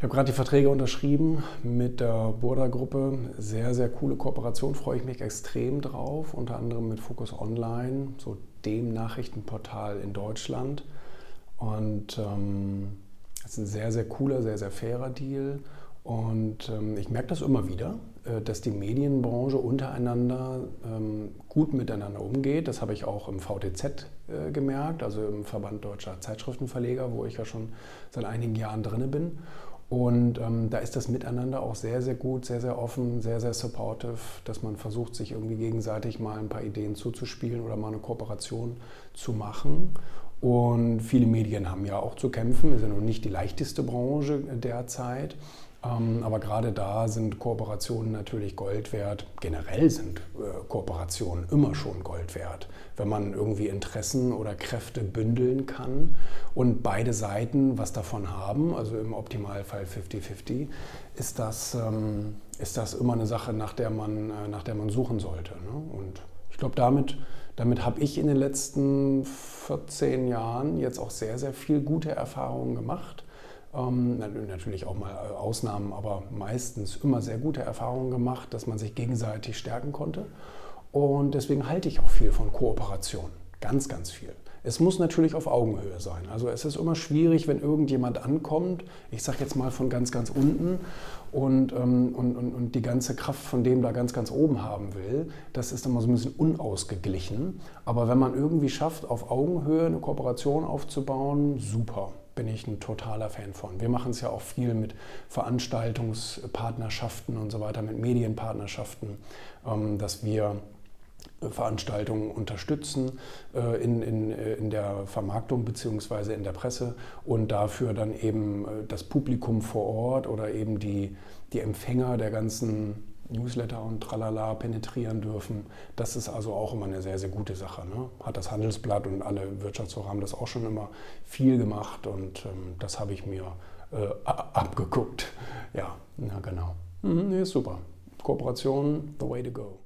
Ich habe gerade die Verträge unterschrieben mit der Burda-Gruppe. Sehr, sehr coole Kooperation, freue ich mich extrem drauf. Unter anderem mit Focus Online, so dem Nachrichtenportal in Deutschland. Und ähm, ist ein sehr, sehr cooler, sehr, sehr fairer Deal. Und ähm, ich merke das immer wieder, äh, dass die Medienbranche untereinander ähm, gut miteinander umgeht. Das habe ich auch im VTZ äh, gemerkt, also im Verband Deutscher Zeitschriftenverleger, wo ich ja schon seit einigen Jahren drin bin. Und ähm, da ist das Miteinander auch sehr, sehr gut, sehr, sehr offen, sehr, sehr supportive, dass man versucht, sich irgendwie gegenseitig mal ein paar Ideen zuzuspielen oder mal eine Kooperation zu machen. Und viele Medien haben ja auch zu kämpfen. Wir sind noch nicht die leichteste Branche derzeit. Ähm, aber gerade da sind Kooperationen natürlich Gold wert. Generell sind äh, Kooperationen immer schon Gold wert, wenn man irgendwie Interessen oder Kräfte bündeln kann und beide Seiten was davon haben, also im Optimalfall 50-50, ist das, ähm, ist das immer eine Sache, nach der man, äh, nach der man suchen sollte. Ne? Und glaube, damit, damit habe ich in den letzten 14 Jahren jetzt auch sehr, sehr viel gute Erfahrungen gemacht ähm, natürlich auch mal äh, Ausnahmen, aber meistens immer sehr gute Erfahrungen gemacht, dass man sich gegenseitig stärken konnte. Und deswegen halte ich auch viel von Kooperation. Ganz, ganz viel. Es muss natürlich auf Augenhöhe sein. Also es ist immer schwierig, wenn irgendjemand ankommt, ich sage jetzt mal von ganz, ganz unten und, ähm, und, und, und, die ganze Kraft von dem da ganz, ganz oben haben will. Das ist immer so ein bisschen unausgeglichen. Aber wenn man irgendwie schafft, auf Augenhöhe eine Kooperation aufzubauen, super bin ich ein totaler Fan von. Wir machen es ja auch viel mit Veranstaltungspartnerschaften und so weiter, mit Medienpartnerschaften, ähm, dass wir Veranstaltungen unterstützen äh, in, in, äh, in der Vermarktung bzw. in der Presse und dafür dann eben äh, das Publikum vor Ort oder eben die, die Empfänger der ganzen Newsletter und tralala penetrieren dürfen. Das ist also auch immer eine sehr, sehr gute Sache. Ne? Hat das Handelsblatt und alle Wirtschaftswochen haben das auch schon immer viel gemacht und ähm, das habe ich mir äh, abgeguckt. Ja, na genau. Mhm, nee, super. Kooperation, the way to go.